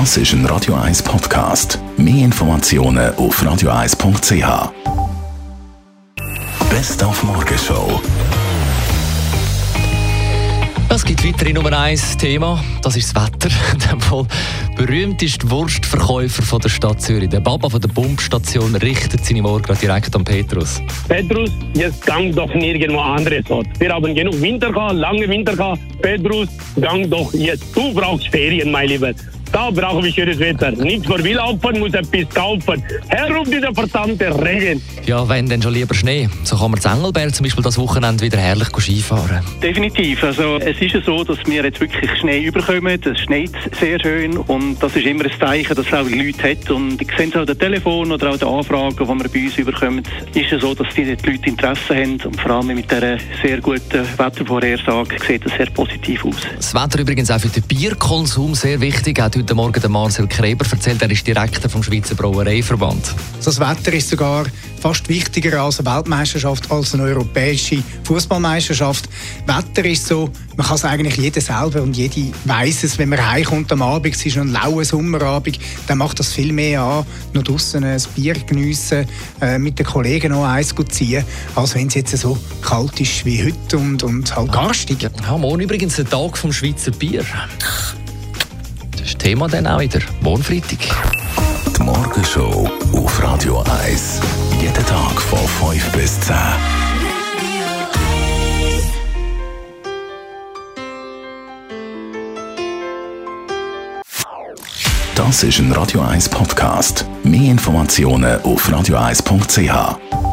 Das ist ein Radio 1 Podcast. Mehr Informationen auf radio1.ch. Best auf Morgenshow. Es gibt weitere Nummer 1 Thema, das ist das Wetter. Der berühmteste Wurstverkäufer von der Stadt Zürich, der Baba von der Pumpstation, richtet seine Worte direkt an Petrus. Petrus, jetzt gang doch nirgendwo anderes Ort. Wir haben genug Winter gehabt, lange Winter gehabt. Petrus, gang doch jetzt. Du brauchst Ferien, mein Lieber. Da brauchen wir schönes Wetter. Nicht für Wildaufen, muss etwas kaufen. Herum dieser verdammte Regen. Ja, wenn dann schon lieber Schnee. So kann man zu Engelberg zum Beispiel das Wochenende wieder herrlich Skifahren. Definitiv. Also es ist ja so, dass wir jetzt wirklich Schnee überkommen. Es schneit sehr schön und das ist immer ein Zeichen, dass es auch Leute hat. Und ich sehe es auch den Telefon oder auch den Anfragen, die wir bei uns überkommen, ist es so, dass die Leute Interesse haben und vor allem mit dieser sehr guten Wettervorhersage sieht es sehr positiv aus. Das Wetter übrigens auch für den Bierkonsum sehr wichtig. Hat heute Morgen der Marcel Kreber erzählt, er ist Direktor vom Schweizer Brauereiverband. Das Wetter ist sogar fast wichtiger als eine Weltmeisterschaft, als eine europäische Fußballmeisterschaft. Wetter ist so, man kann es eigentlich jeder selber und jede weiß es, wenn man heimkommt am Abend, es ist ein lauer Sommerabend, dann macht das viel mehr an, noch draußen ein Bier geniessen, äh, mit den Kollegen noch eins ziehen, als wenn es jetzt so kalt ist wie heute und, und halt garstig. Ja, morgen übrigens der Tag vom Schweizer Bier. Thema dann auch wieder. Morgen Freitag. Die Morgenshow auf Radio 1. Jeden Tag von 5 bis 10. Das ist ein Radio 1 Podcast. Mehr Informationen auf radio1.ch.